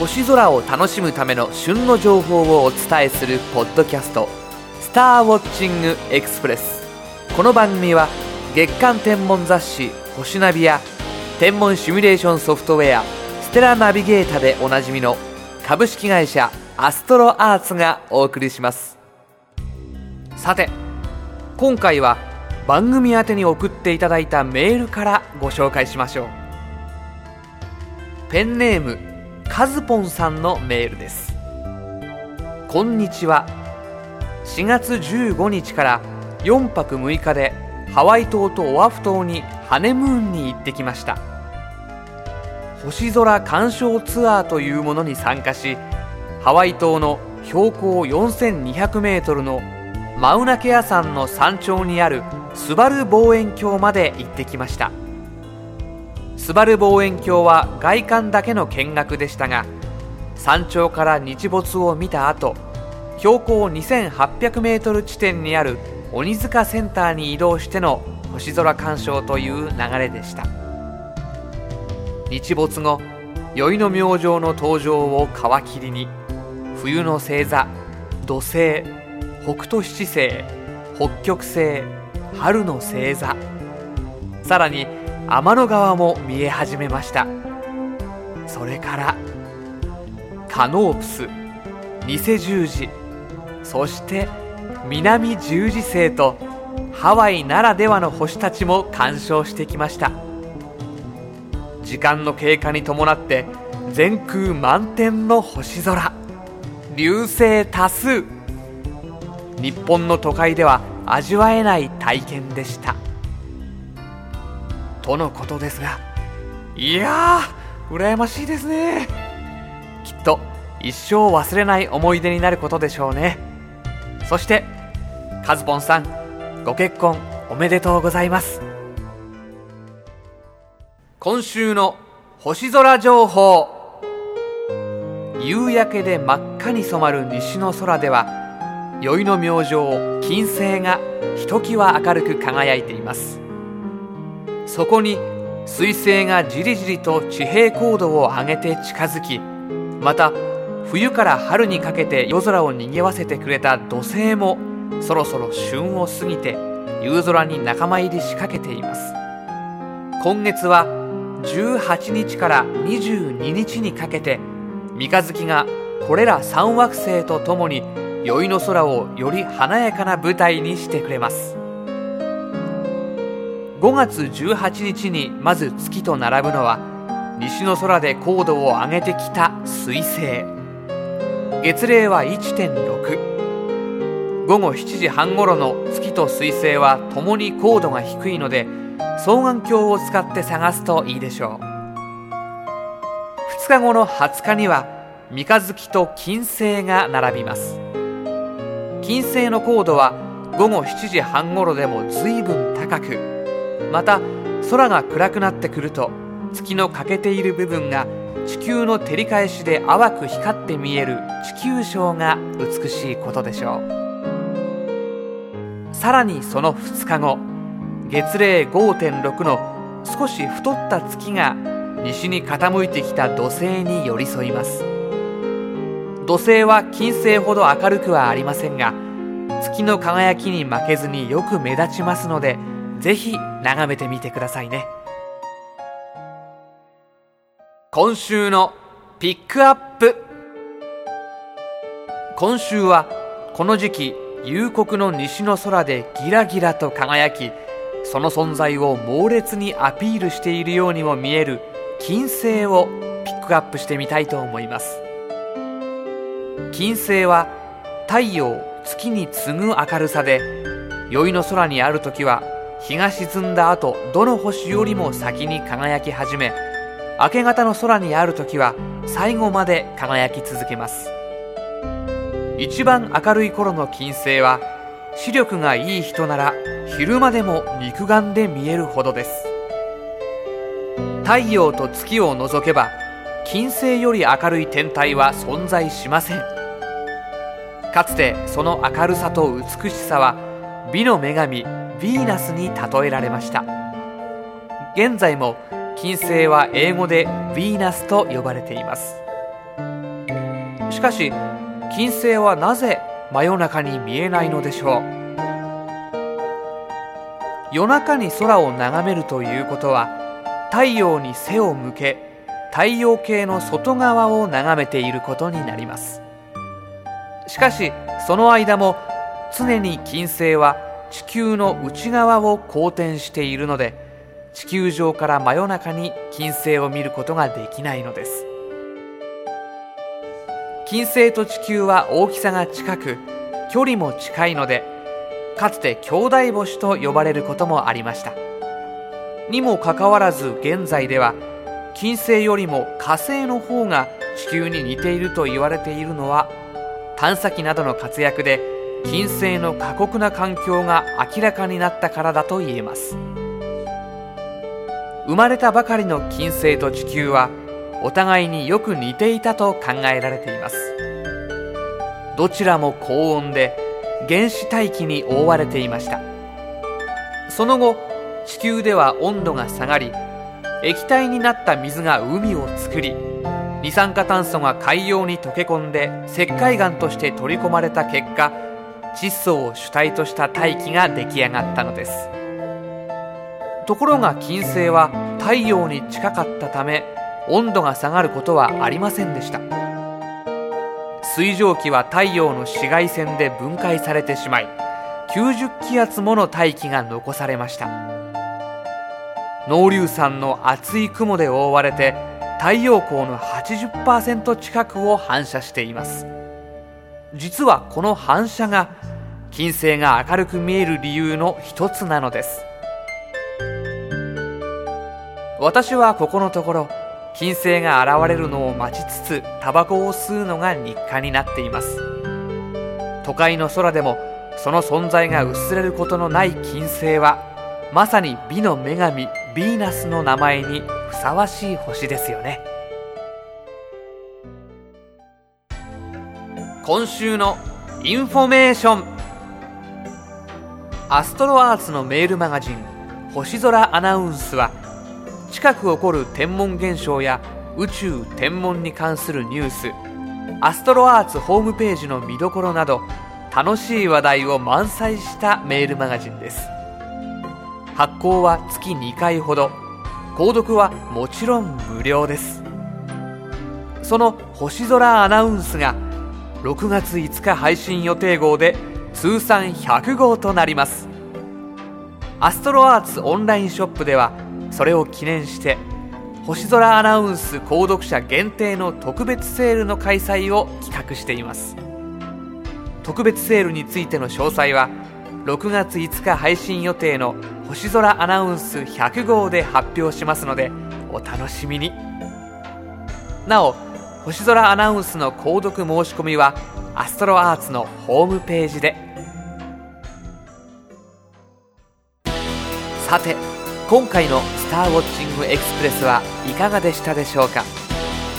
星空を楽しむための旬の情報をお伝えするポッドキャスト「スターウォッチングエクスプレス」この番組は月間天文雑誌「星ナビ」や天文シミュレーションソフトウェア「ステラナビゲータ」でおなじみの株式会社アストロアーツがお送りします。さて今回は番組宛に送っていただいたメールからご紹介しましょう。ペンネームカズポンさんのメールです。こんにちは。4月15日から4泊6日でハワイ島とオアフ島にハネムーンに行ってきました。星空鑑賞ツアーというものに参加しハワイ島の標高4200メートルのマウナケア山の山頂にあるスバル望遠鏡まで行ってきました。スバル望遠鏡は外観だけの見学でしたが山頂から日没を見た後標高2800メートル地点にある鬼塚センターに移動しての星空鑑賞という流れでした。日没後宵の明星の登場を皮切りに冬の星座土星北斗七星北極星春の星座さらに天の川も見え始めました。それからカノープス偽十字そして南十字星とハワイならではの星たちも鑑賞してきました。時間の経過に伴って全空満天の星空。流星多数。日本の都会では味わえない体験でした。とのことですが。いやー羨ましいですね。きっと一生忘れない思い出になることでしょうね。そしてカズポンさんご結婚おめでとうございます。今週の星空情報。夕焼けで真っ赤に染まる西の空では宵の明星金星がひときわ明るく輝いています。そこに彗星がじりじりと地平高度を上げて近づきまた冬から春にかけて夜空を賑わせてくれた土星もそろそろ旬を過ぎて夕空に仲間入りしかけています。今月は18日から22日にかけて三日月がこれら3惑星とともに宵の空をより華やかな舞台にしてくれます。5月18日にまず月と並ぶのは西の空で高度を上げてきた彗星。月齢は1.6午後7時半ごろの月と彗星はともに高度が低いので双眼鏡を使って探すといいでしょう。2日後の20日には三日月と金星が並びます。金星の高度は午後7時半ごろでも随分高くまた空が暗くなってくると月の欠けている部分が地球の照り返しで淡く光って見える地球章が美しいことでしょう。さらにその2日後月齢5.6の少し太った月が西に傾いてきた土星に寄り添います。土星は金星ほど明るくはありませんが月の輝きに負けずによく目立ちますのでぜひ眺めてみてくださいね。今週のピックアップ。今週はこの時期夕刻の西の空でギラギラと輝きその存在を猛烈にアピールしているようにも見える金星をピックアップしてみたいと思います。金星は太陽月に次ぐ明るさで宵の空にある時は日が沈んだ後どの星よりも先に輝き始め明け方の空にある時は最後まで輝き続けます。一番明るい頃の金星は視力がいい人なら昼間でも肉眼で見えるほどです。太陽と月を除けば金星より明るい天体は存在しません。かつてその明るさと美しさは美の女神ヴィーナスに例えられました。現在も金星は英語でヴィーナスと呼ばれています。しかし金星はなぜ真夜中に見えないのでしょう？夜中に空を眺めるということは太陽に背を向け太陽系の外側を眺めていることになります。しかしその間も常に金星は地球の内側を公転しているので地球上から真夜中に金星を見ることができないのです。金星と地球は大きさが近く距離も近いのでかつて兄弟星と呼ばれることもありました。にもかかわらず現在では金星よりも火星の方が地球に似ていると言われているのは探査機などの活躍で金星の過酷な環境が明らかになったからだと言えます。生まれたばかりの金星と地球はお互いによく似ていたと考えられています。どちらも高温で原始大気に覆われていました。その後地球では温度が下がり液体になった水が海を作り二酸化炭素が海洋に溶け込んで石灰岩として取り込まれた結果窒素を主体とした大気が出来上がったのです。ところが金星は太陽に近かったため温度が下がることはありませんでした。水蒸気は太陽の紫外線で分解されてしまい90気圧もの大気が残されました。濃硫酸の厚い雲で覆われて太陽光の80%近くを反射しています。実はこの反射が金星が明るく見える理由の一つなのです。私はここのところ金星が現れるのを待ちつつタバコを吸うのが日課になっています。都会の空でもその存在が薄れることのない金星はまさに美の女神ヴィーナスの名前にふさわしい星ですよね。今週のインフォメーション。アストロアーツのメールマガジン星空アナウンスは近く起こる天文現象や宇宙天文に関するニュースアストロアーツホームページの見どころなど楽しい話題を満載したメールマガジンです。発行は月2回ほど。購読はもちろん無料です。その星空アナウンスが6月5日配信予定号で通算100号となります。アストロアーツオンラインショップではそれを記念して星空アナウンス購読者限定の特別セールの開催を企画しています。特別セールについての詳細は6月5日配信予定の星空アナウンス100号で発表しますのでお楽しみに。なお星空アナウンスの購読申し込みはアストロアーツのホームページで。さて今回の「スターウォッチングエクスプレス」はいかがでしたでしょうか？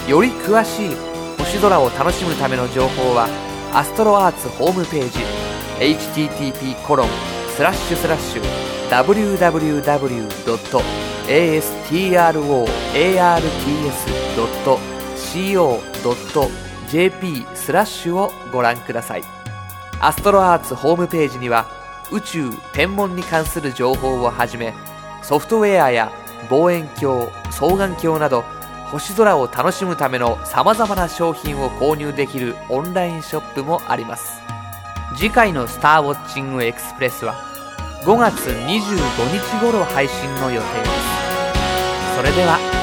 より詳しい星空を楽しむための情報はアストロアーツホームページ http コロンスラッシュスラッシュ www.astroarts.com co.jp スラッシュをご覧ください。アストロアーツホームページには宇宙天文に関する情報をはじめソフトウェアや望遠鏡双眼鏡など星空を楽しむためのさまざまな商品を購入できるオンラインショップもあります。次回の「スターウォッチングエクスプレス」は5月25日頃配信の予定です。それでは